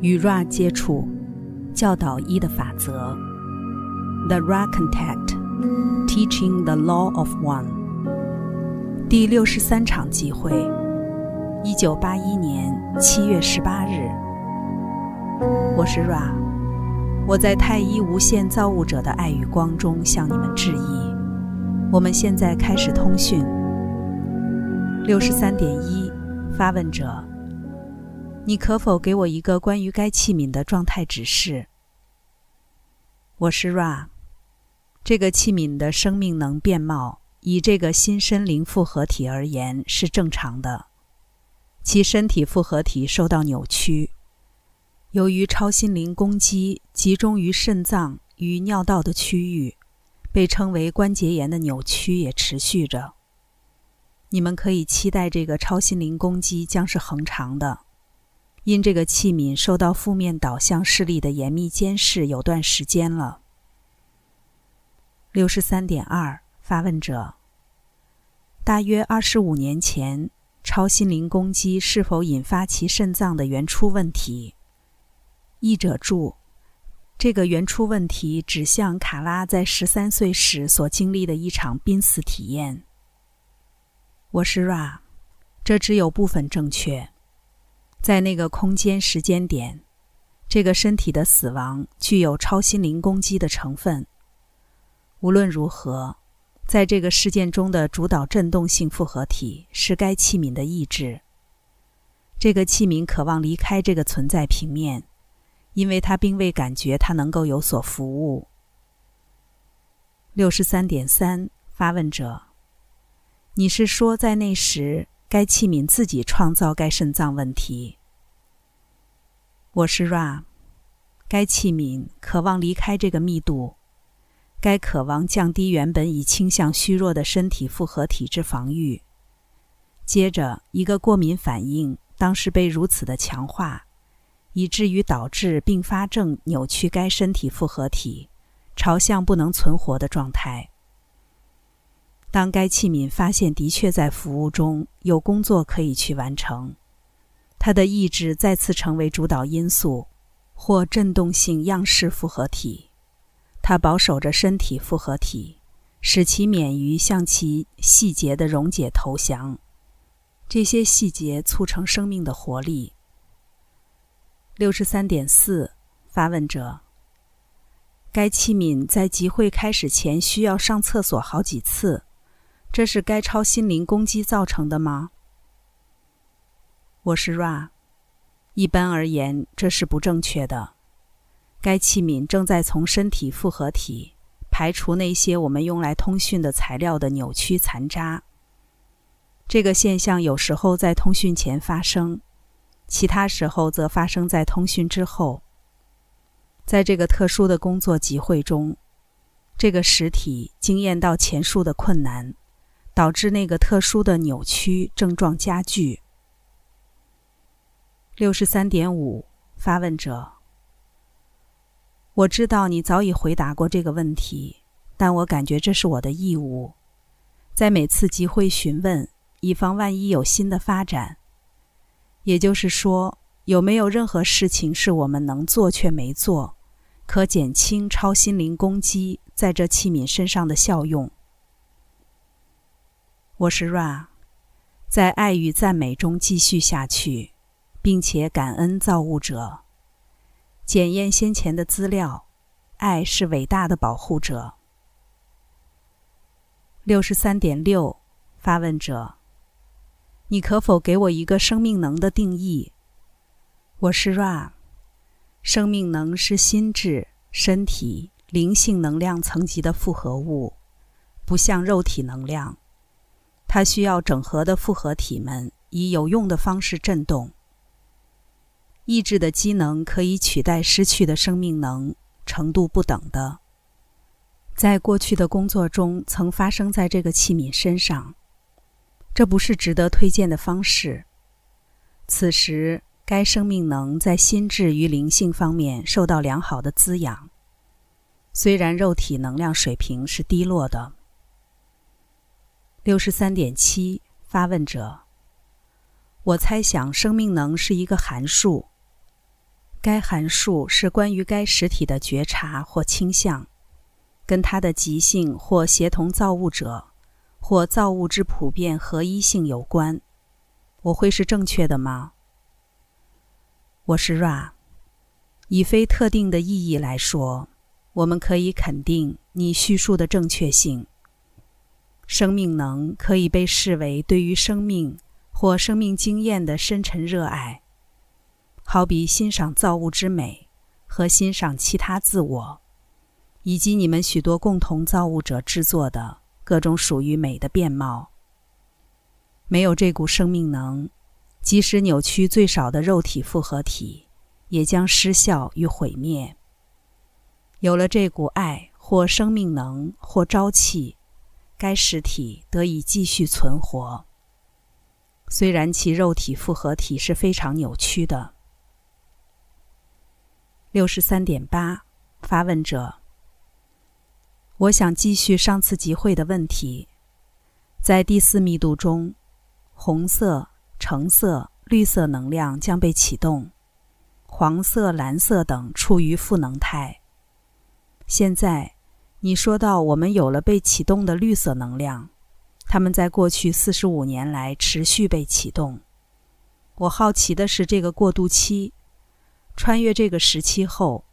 与 Ra 接触，教导一的法则。The Ra Contact, Teaching the Law of One。第六十三场集会，一九八一年七月十八日。我是 Ra，我在太一无限造物者的爱与光中向你们致意。我们现在开始通讯。六十三点一，发问者。你可否给我一个关于该器皿的状态指示？我是 Ra，这个器皿的生命能变貌，以这个新身灵复合体而言是正常的。其身体复合体受到扭曲，由于超心灵攻击集中于肾脏与尿道的区域，被称为关节炎的扭曲也持续着。你们可以期待这个超心灵攻击将是恒长的。因这个器皿受到负面导向势力的严密监视有段时间了。六十三点二，发问者：大约二十五年前，超心灵攻击是否引发其肾脏的原初问题？译者注：这个原初问题指向卡拉在十三岁时所经历的一场濒死体验。我是 Ra，这只有部分正确。在那个空间时间点，这个身体的死亡具有超心灵攻击的成分。无论如何，在这个事件中的主导振动性复合体是该器皿的意志。这个器皿渴望离开这个存在平面，因为它并未感觉它能够有所服务。六十三点三，发问者：你是说在那时？该器皿自己创造该肾脏问题。我是 Ra，该器皿渴望离开这个密度，该渴望降低原本已倾向虚弱的身体复合体质防御。接着，一个过敏反应当时被如此的强化，以至于导致并发症扭曲该身体复合体，朝向不能存活的状态。当该器皿发现的确在服务中有工作可以去完成，他的意志再次成为主导因素，或振动性样式复合体。他保守着身体复合体，使其免于向其细节的溶解投降。这些细节促成生命的活力。六十三点四，发问者：该器皿在集会开始前需要上厕所好几次。这是该超心灵攻击造成的吗？我是 Ra。一般而言，这是不正确的。该器皿正在从身体复合体排除那些我们用来通讯的材料的扭曲残渣。这个现象有时候在通讯前发生，其他时候则发生在通讯之后。在这个特殊的工作集会中，这个实体经验到前述的困难。导致那个特殊的扭曲症状加剧。六十三点五，发问者。我知道你早已回答过这个问题，但我感觉这是我的义务，在每次集会询问，以防万一有新的发展。也就是说，有没有任何事情是我们能做却没做，可减轻超心灵攻击在这器皿身上的效用？我是 Ra，在爱与赞美中继续下去，并且感恩造物者。检验先前的资料，爱是伟大的保护者。六十三点六，发问者，你可否给我一个生命能的定义？我是 Ra，生命能是心智、身体、灵性能量层级的复合物，不像肉体能量。它需要整合的复合体们以有用的方式振动。意志的机能可以取代失去的生命能，程度不等的。在过去的工作中曾发生在这个器皿身上，这不是值得推荐的方式。此时，该生命能在心智与灵性方面受到良好的滋养，虽然肉体能量水平是低落的。六十三点七，发问者。我猜想生命能是一个函数。该函数是关于该实体的觉察或倾向，跟它的极性或协同造物者或造物之普遍合一性有关。我会是正确的吗？我是 Ra。以非特定的意义来说，我们可以肯定你叙述的正确性。生命能可以被视为对于生命或生命经验的深沉热爱。好比欣赏造物之美和欣赏其他自我，以及你们许多共同造物者制作的各种属于美的面貌。没有这股生命能，即使扭曲最少的肉体复合体，也将失效与毁灭。有了这股爱或生命能或朝气，该实体得以继续存活，虽然其肉体复合体是非常扭曲的。六十三点八，发问者。我想继续上次集会的问题。在第四密度中，红色、橙色、绿色能量将被启动，黄色、蓝色等处于负能态。现在，你说到我们有了被启动的绿色能量，它们在过去四十五年来持续被启动。我好奇的是这个过渡期。穿越这个时期后，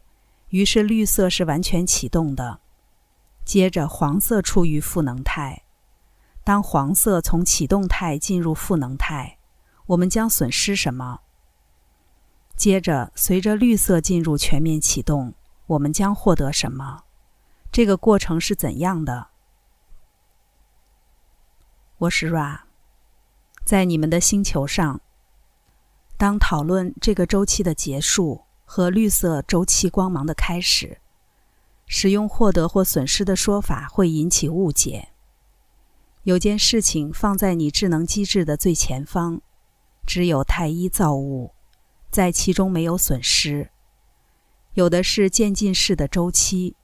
于是绿色是完全启动的。接着黄色处于负能态。当黄色从启动态进入负能态，我们将损失什么？接着随着绿色进入全面启动，我们将获得什么？这个过程是怎样的？我是 Ra，在你们的星球上。当讨论这个周期的结束和绿色周期光芒的开始，使用获得或损失的说法会引起误解。有件事情放在你智能机制的最前方，只有太一造物，在其中没有损失。有的是渐进式的周期。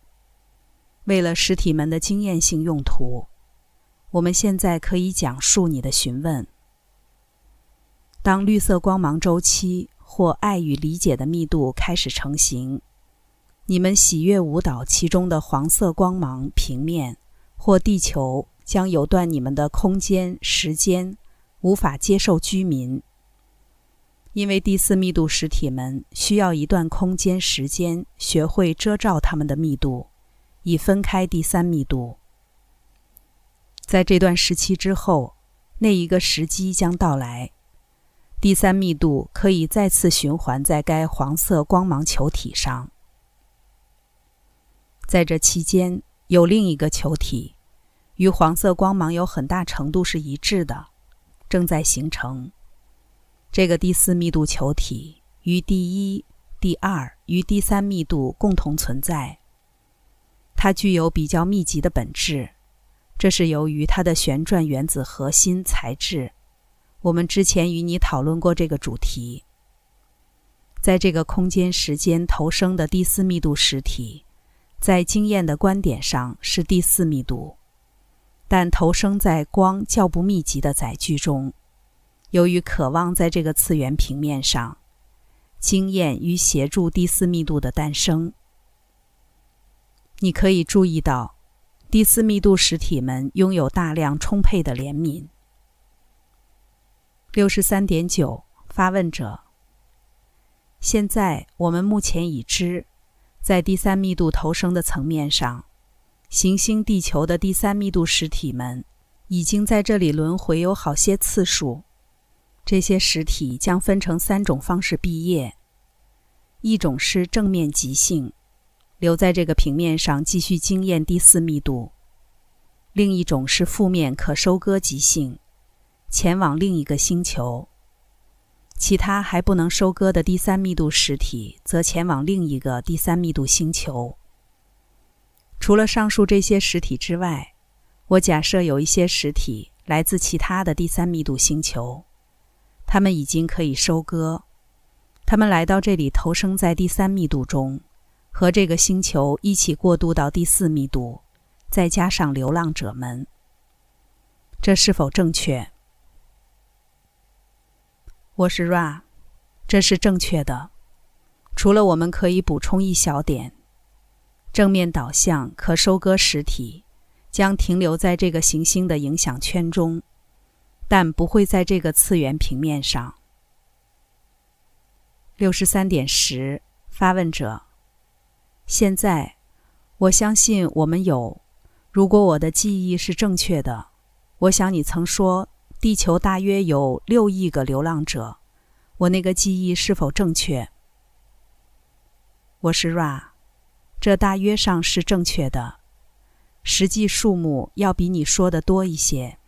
为了实体门的经验性用途，我们现在可以讲述你的询问。当绿色光芒周期或爱与理解的密度开始成型，你们喜悦舞蹈其中的黄色光芒平面或地球将有断你们的空间时间，无法接受居民，因为第四密度实体们需要一段空间时间学会遮罩他们的密度，以分开第三密度。在这段时期之后，那一个时机将到来。第三密度可以再次循环在该黄色光芒球体上。在这期间，有另一个球体，与黄色光芒有很大程度是一致的，正在形成。这个第四密度球体与第一、第二与第三密度共同存在。它具有比较密集的本质，这是由于它的旋转原子核心材质。我们之前与你讨论过这个主题。在这个空间时间投生的第四密度实体，在经验的观点上是第四密度，但投生在光较不密集的载具中。由于渴望在这个次元平面上，经验与协助第四密度的诞生，你可以注意到，第四密度实体们拥有大量充沛的怜悯。六十三点九，发问者。现在我们目前已知，在第三密度投生的层面上，行星地球的第三密度实体们已经在这里轮回有好些次数。这些实体将分成三种方式毕业：一种是正面极性，留在这个平面上继续经验第四密度；另一种是负面可收割极性。前往另一个星球，其他还不能收割的第三密度实体则前往另一个第三密度星球。除了上述这些实体之外，我假设有一些实体来自其他的第三密度星球，他们已经可以收割，他们来到这里投生在第三密度中，和这个星球一起过渡到第四密度，再加上流浪者们，这是否正确？我是 Ra，这是正确的。除了我们可以补充一小点，正面导向可收割实体将停留在这个行星的影响圈中，但不会在这个次元平面上。六十三点十，发问者。现在，我相信我们有。如果我的记忆是正确的，我想你曾说地球大约有六亿个流浪者。我那个记忆是否正确？我是 Ra，这大约上是正确的，实际数目要比你说的多一些。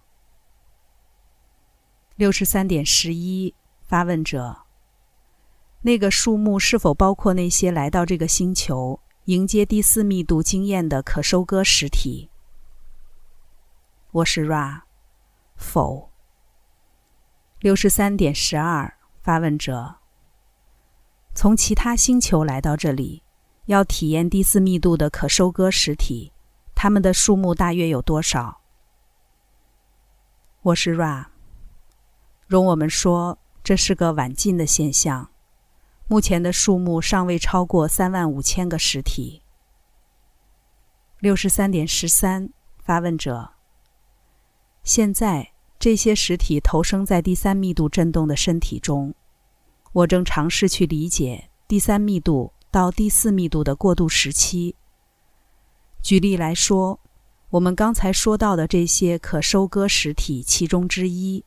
六十三点十一，发问者。那个数目是否包括那些来到这个星球迎接第四密度经验的可收割实体？我是 Ra，否。六十三点十二，发问者。从其他星球来到这里，要体验第四密度的可收割实体，它们的数目大约有多少？我是 Ra。容我们说，这是个晚近的现象。目前的数目尚未超过三万五千个实体。六十三点十三，发问者。现在这些实体投生在第三密度振动的身体中，我正尝试去理解第三密度到第四密度的过渡时期。举例来说，我们刚才说到的这些可收割实体其中之一，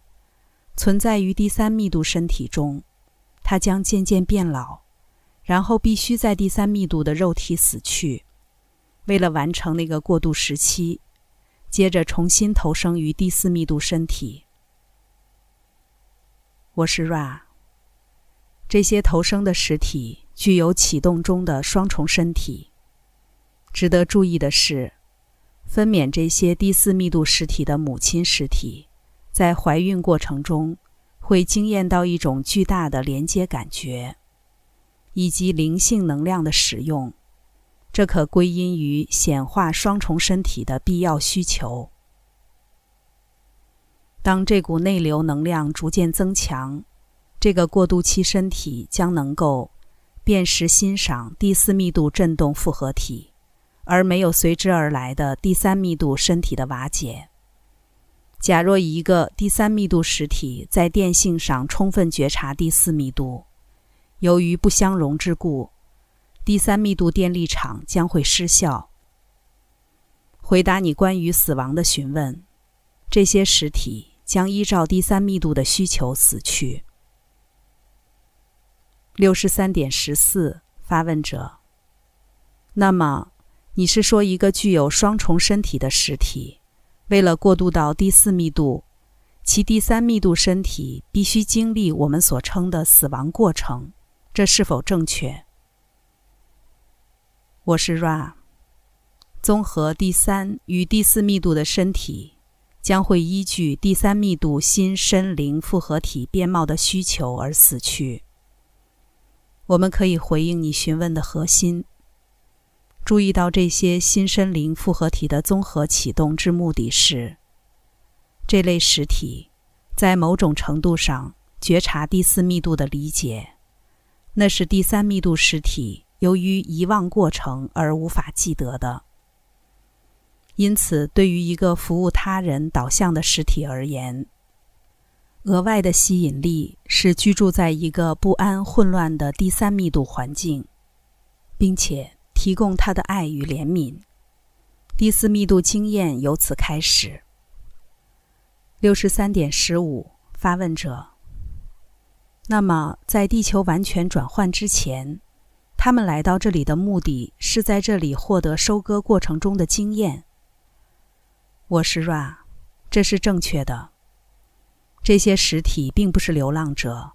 存在于第三密度身体中，它将渐渐变老，然后必须在第三密度的肉体死去，为了完成那个过渡时期。接着重新投生于第四密度身体。我是 Ra。这些投生的实体具有启动中的双重身体。值得注意的是，分娩这些第四密度实体的母亲实体，在怀孕过程中会惊艳到一种巨大的连接感觉，以及灵性能量的使用。这可归因于显化双重身体的必要需求。当这股内流能量逐渐增强，这个过渡期身体将能够辨识欣赏第四密度振动复合体，而没有随之而来的第三密度身体的瓦解。假若一个第三密度实体在电性上充分觉察第四密度，由于不相容之故。第三密度电力场将会失效。回答你关于死亡的询问，这些实体将依照第三密度的需求死去。六十三点十四，发问者。那么，你是说一个具有双重身体的实体，为了过渡到第四密度，其第三密度身体必须经历我们所称的死亡过程？这是否正确？我是 Ra。综合第三与第四密度的身体，将会依据第三密度新身灵复合体边貌的需求而死去。我们可以回应你询问的核心。注意到这些新身灵复合体的综合启动之目的是，这类实体在某种程度上觉察第四密度的理解，那是第三密度实体。由于遗忘过程而无法记得的，因此，对于一个服务他人导向的实体而言，额外的吸引力是居住在一个不安、混乱的第三密度环境，并且提供他的爱与怜悯。第四密度经验由此开始。六十三点十五，发问者。那么，在地球完全转换之前？他们来到这里的目的是在这里获得收割过程中的经验。我是 Ra，这是正确的。这些实体并不是流浪者，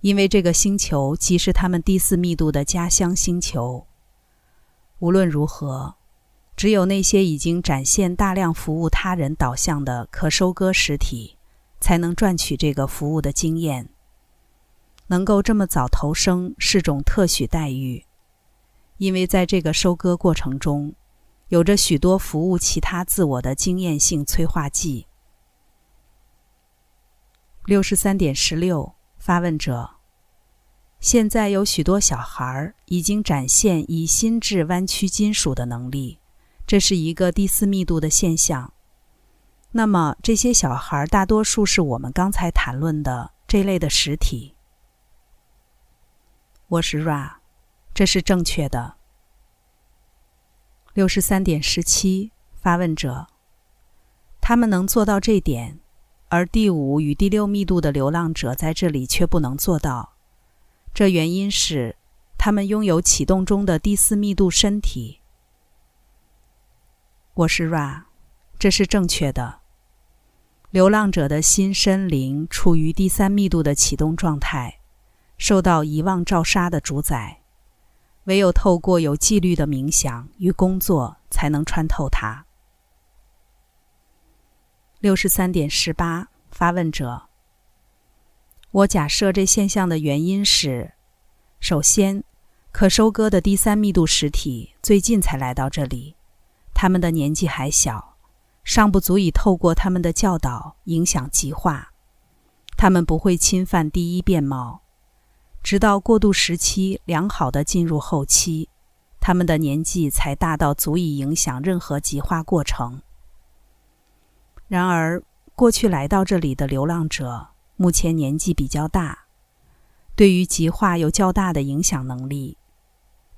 因为这个星球即是他们第四密度的家乡星球。无论如何，只有那些已经展现大量服务他人导向的可收割实体，才能赚取这个服务的经验。能够这么早投生是种特许待遇，因为在这个收割过程中，有着许多服务其他自我的经验性催化剂。六十三点十六，发问者：现在有许多小孩已经展现以心智弯曲金属的能力，这是一个第四密度的现象。那么，这些小孩大多数是我们刚才谈论的这类的实体。我是 Ra，这是正确的。六十三点十七，发问者：他们能做到这点，而第五与第六密度的流浪者在这里却不能做到。这原因是他们拥有启动中的第四密度身体。我是 Ra，这是正确的。流浪者的心身灵处于第三密度的启动状态，受到遗忘照杀的主宰。唯有透过有纪律的冥想与工作，才能穿透它。六十三点十八，发问者。我假设这现象的原因是：首先，可收割的第三密度实体最近才来到这里，他们的年纪还小，尚不足以透过他们的教导影响极化，他们不会侵犯第一变貌。直到过渡时期良好的进入后期，他们的年纪才大到足以影响任何极化过程。然而，过去来到这里的流浪者目前年纪比较大，对于极化有较大的影响能力。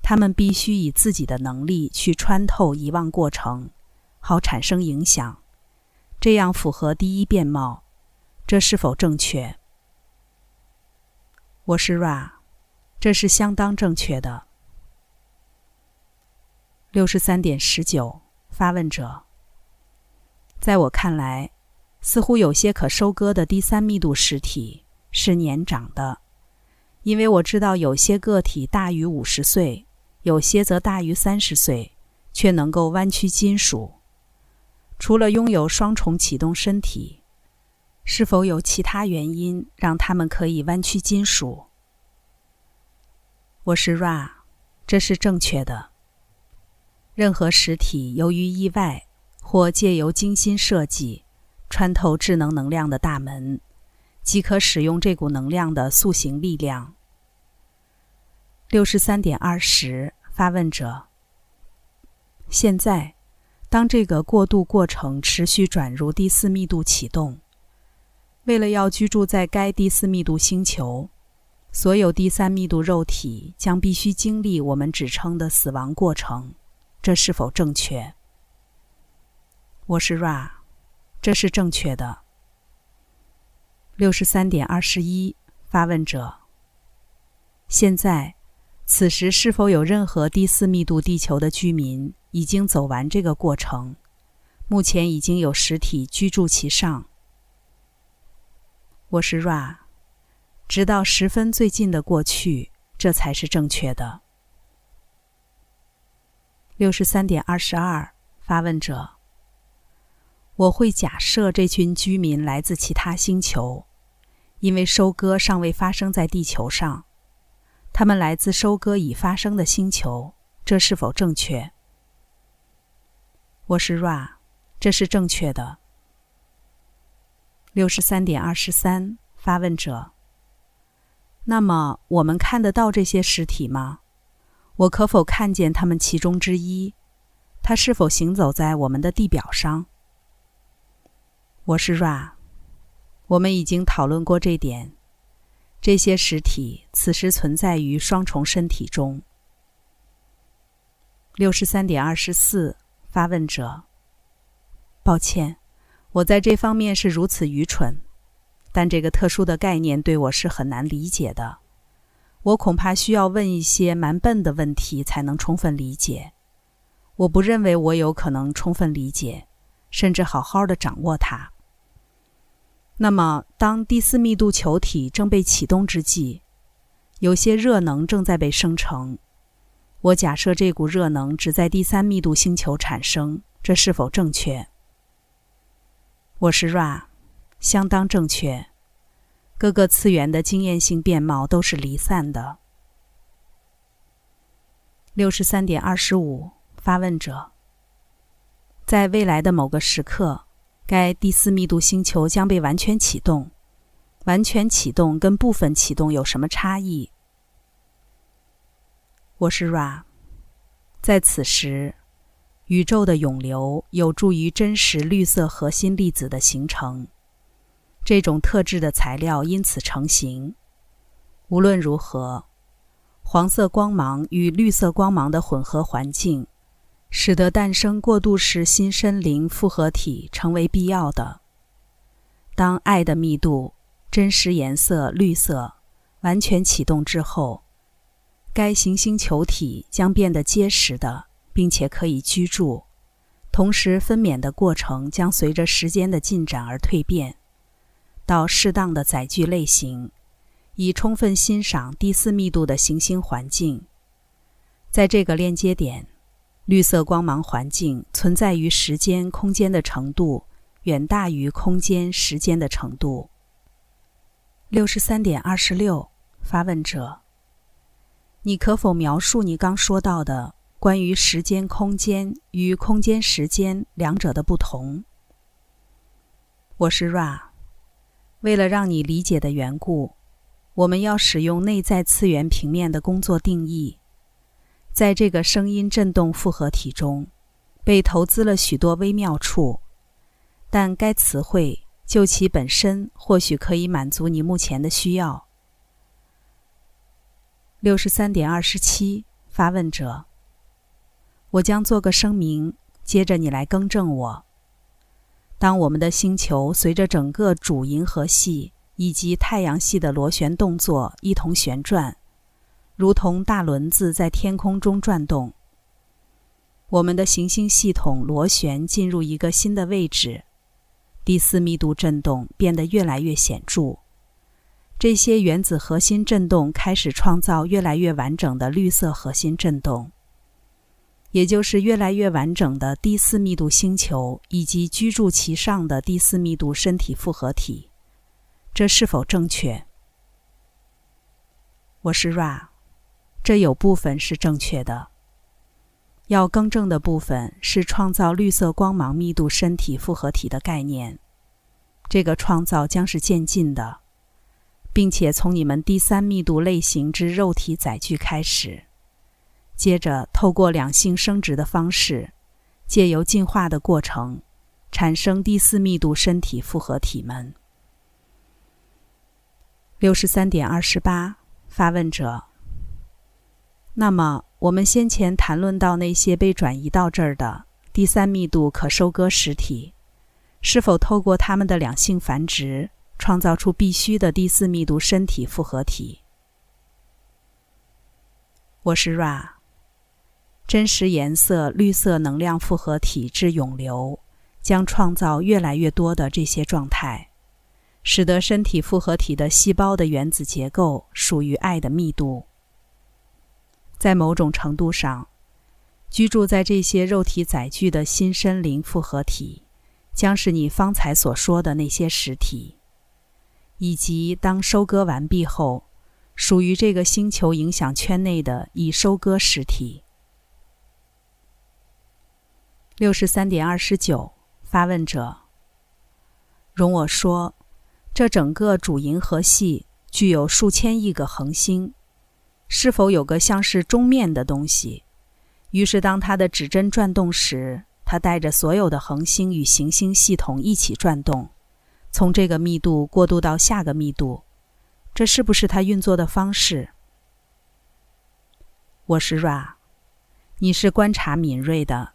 他们必须以自己的能力去穿透遗忘过程，好产生影响。这样符合第一变貌，这是否正确？我是 Ra，这是相当正确的。六十三点十九，发问者。在我看来，似乎有些可收割的第三密度实体是年长的，因为我知道有些个体大于五十岁，有些则大于三十岁，却能够弯曲金属。除了拥有双重启动身体。是否有其他原因让他们可以弯曲金属？我是 Ra，这是正确的。任何实体由于意外或借由精心设计穿透智能能量的大门，即可使用这股能量的塑形力量。六十三点二十，发问者。现在，当这个过渡过程持续转入第四密度启动。为了要居住在该第四密度星球，所有第三密度肉体将必须经历我们指称的死亡过程。这是否正确？我是 Ra，这是正确的。六十三点二十一，发问者。现在，此时是否有任何第四密度地球的居民已经走完这个过程？目前已经有实体居住其上。我是 Ra，直到十分最近的过去，这才是正确的。六十三点二十二，发问者。我会假设这群居民来自其他星球，因为收割尚未发生在地球上。他们来自收割已发生的星球，这是否正确？我是 Ra，这是正确的。六十三点二十三，发问者。那么，我们看得到这些实体吗？我可否看见他们其中之一？他是否行走在我们的地表上？我是 Ra。我们已经讨论过这点。这些实体此时存在于双重身体中。六十三点二十四，发问者。抱歉。我在这方面是如此愚蠢，但这个特殊的概念对我是很难理解的。我恐怕需要问一些蛮笨的问题才能充分理解。我不认为我有可能充分理解，甚至好好的掌握它。那么，当第四密度球体正被启动之际，有些热能正在被生成。我假设这股热能只在第三密度星球产生，这是否正确？我是 Ra，相当正确。各个次元的经验性变貌都是离散的。六十三点二十五，发问者。在未来的某个时刻，该第四密度星球将被完全启动。完全启动跟部分启动有什么差异？我是 Ra。在此时，宇宙的涌流有助于真实绿色核心粒子的形成，这种特质的材料因此成型。无论如何，黄色光芒与绿色光芒的混合环境，使得诞生过渡式新森林复合体成为必要的。当爱的密度真实颜色绿色完全启动之后，该行星球体将变得结实的，并且可以居住。同时，分娩的过程将随着时间的进展而蜕变，到适当的载具类型。以充分欣赏第四密度的行星环境。在这个链接点，绿色光芒环境存在于时间空间的程度远大于空间时间的程度。六十三点二十六，发问者：你可否描述你刚说到的关于时间空间与空间时间两者的不同？我是 Ra，为了让你理解的缘故。我们要使用内在次元平面的工作定义，在这个声音振动复合体中，被投资了许多微妙处，但该词汇就其本身或许可以满足你目前的需要。六十三点二十七，发问者，我将做个声明，接着你来更正我。当我们的星球随着整个主银河系。以及太阳系的螺旋动作一同旋转，如同大轮子在天空中转动。我们的行星系统螺旋进入一个新的位置，第四密度振动变得越来越显著。这些原子核心振动开始创造越来越完整的绿色核心振动，也就是越来越完整的第四密度星球以及居住其上的第四密度身体复合体。这是否正确？我是 Ra，这有部分是正确的。要更正的部分是创造绿色光芒密度身体复合体的概念。这个创造将是渐进的，并且从你们第三密度类型之肉体载具开始，接着透过两性生殖的方式，借由进化的过程，产生第四密度身体复合体们。六十三点二十八，发问者。那么，我们先前谈论到那些被转移到这儿的第三密度可收割实体，是否透过它们的两性繁殖，创造出必须的第四密度身体复合体？我是 Ra，真实颜色绿色能量复合体之涌流，将创造越来越多的这些状态。使得身体复合体的细胞的原子结构属于爱的密度。在某种程度上，居住在这些肉体载具的新森林复合体，将是你方才所说的那些实体，以及当收割完毕后，属于这个星球影响圈内的已收割实体。六十三点二十九，发问者，容我说。这整个主银河系具有数千亿个恒星，是否有个像是钟面的东西？于是，当它的指针转动时，它带着所有的恒星与行星系统一起转动，从这个密度过渡到下个密度。这是不是它运作的方式？我是 Ra，你是观察敏锐的，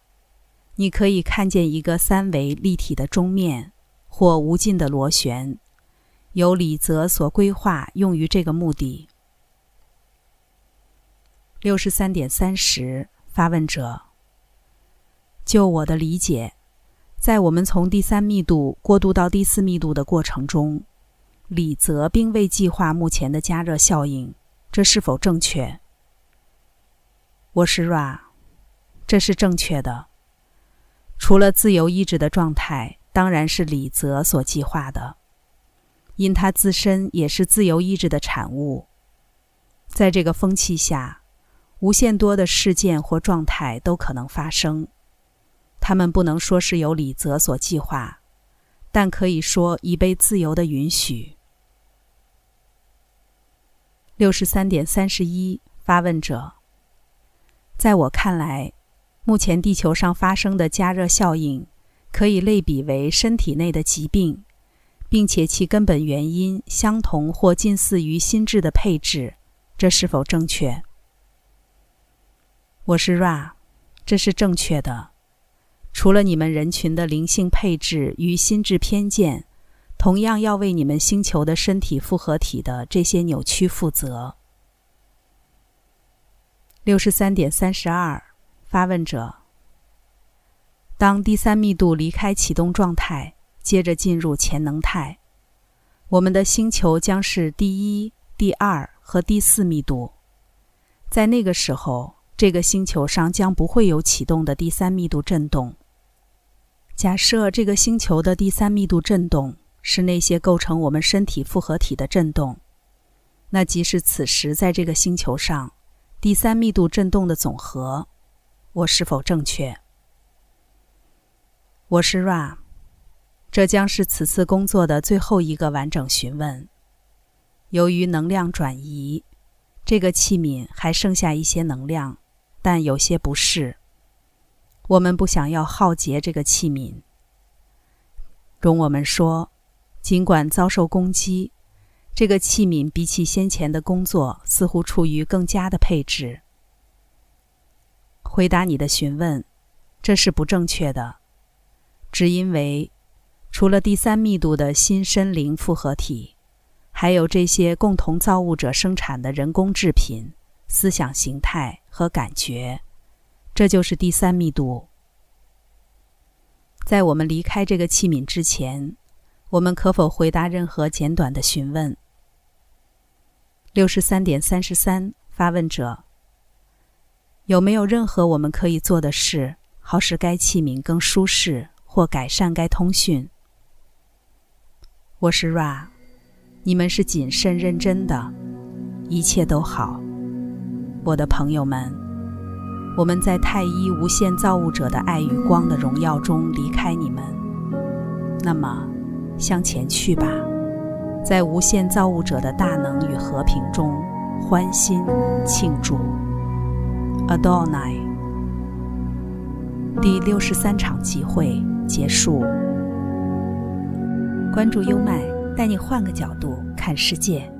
你可以看见一个三维立体的钟面或无尽的螺旋。由李泽所规划，用于这个目的。六十三点三十，发问者。就我的理解，在我们从第三密度过渡到第四密度的过程中，李泽并未计划目前的加热效应，这是否正确？我是 Ra，这是正确的。除了自由意志的状态，当然是李泽所计划的。因它自身也是自由意志的产物，在这个风气下，无限多的事件或状态都可能发生。他们不能说是由李泽所计划，但可以说已被自由的允许。六十三点三十一，发问者：在我看来，目前地球上发生的加热效应，可以类比为身体内的疾病，并且其根本原因相同或近似于心智的配置，这是否正确？我是 Ra，这是正确的。除了你们人群的灵性配置与心智偏见，同样要为你们星球的身体复合体的这些扭曲负责。六十三点三十二，发问者：当第三密度离开启动状态，接着进入潜能态，我们的星球将是第一、第二和第四密度。在那个时候。这个星球上将不会有启动的第三密度振动。假设这个星球的第三密度振动是那些构成我们身体复合体的振动，那即使此时在这个星球上第三密度振动的总和。我是否正确？我是 Ra，这将是此次工作的最后一个完整询问。由于能量转移，这个器皿还剩下一些能量。但有些不是。我们不想要浩劫这个器皿。容我们说，尽管遭受攻击，这个器皿比起先前的工作似乎处于更加的配置。回答你的询问，这是不正确的，只因为除了第三密度的新身灵复合体，还有这些共同造物者生产的人工制品。思想形态和感觉，这就是第三密度。在我们离开这个器皿之前，我们可否回答任何简短的询问？六十三点三十三，发问者：有没有任何我们可以做的事，好使该器皿更舒适或改善该通讯？我是 Ra，你们是谨慎认真的，一切都好。我的朋友们，我们在太一无限造物者的爱与光的荣耀中离开你们。那么，向前去吧，在无限造物者的大能与和平中欢欣庆祝。Adonai，第六十三场集会结束。关注优麦，带你换个角度看世界。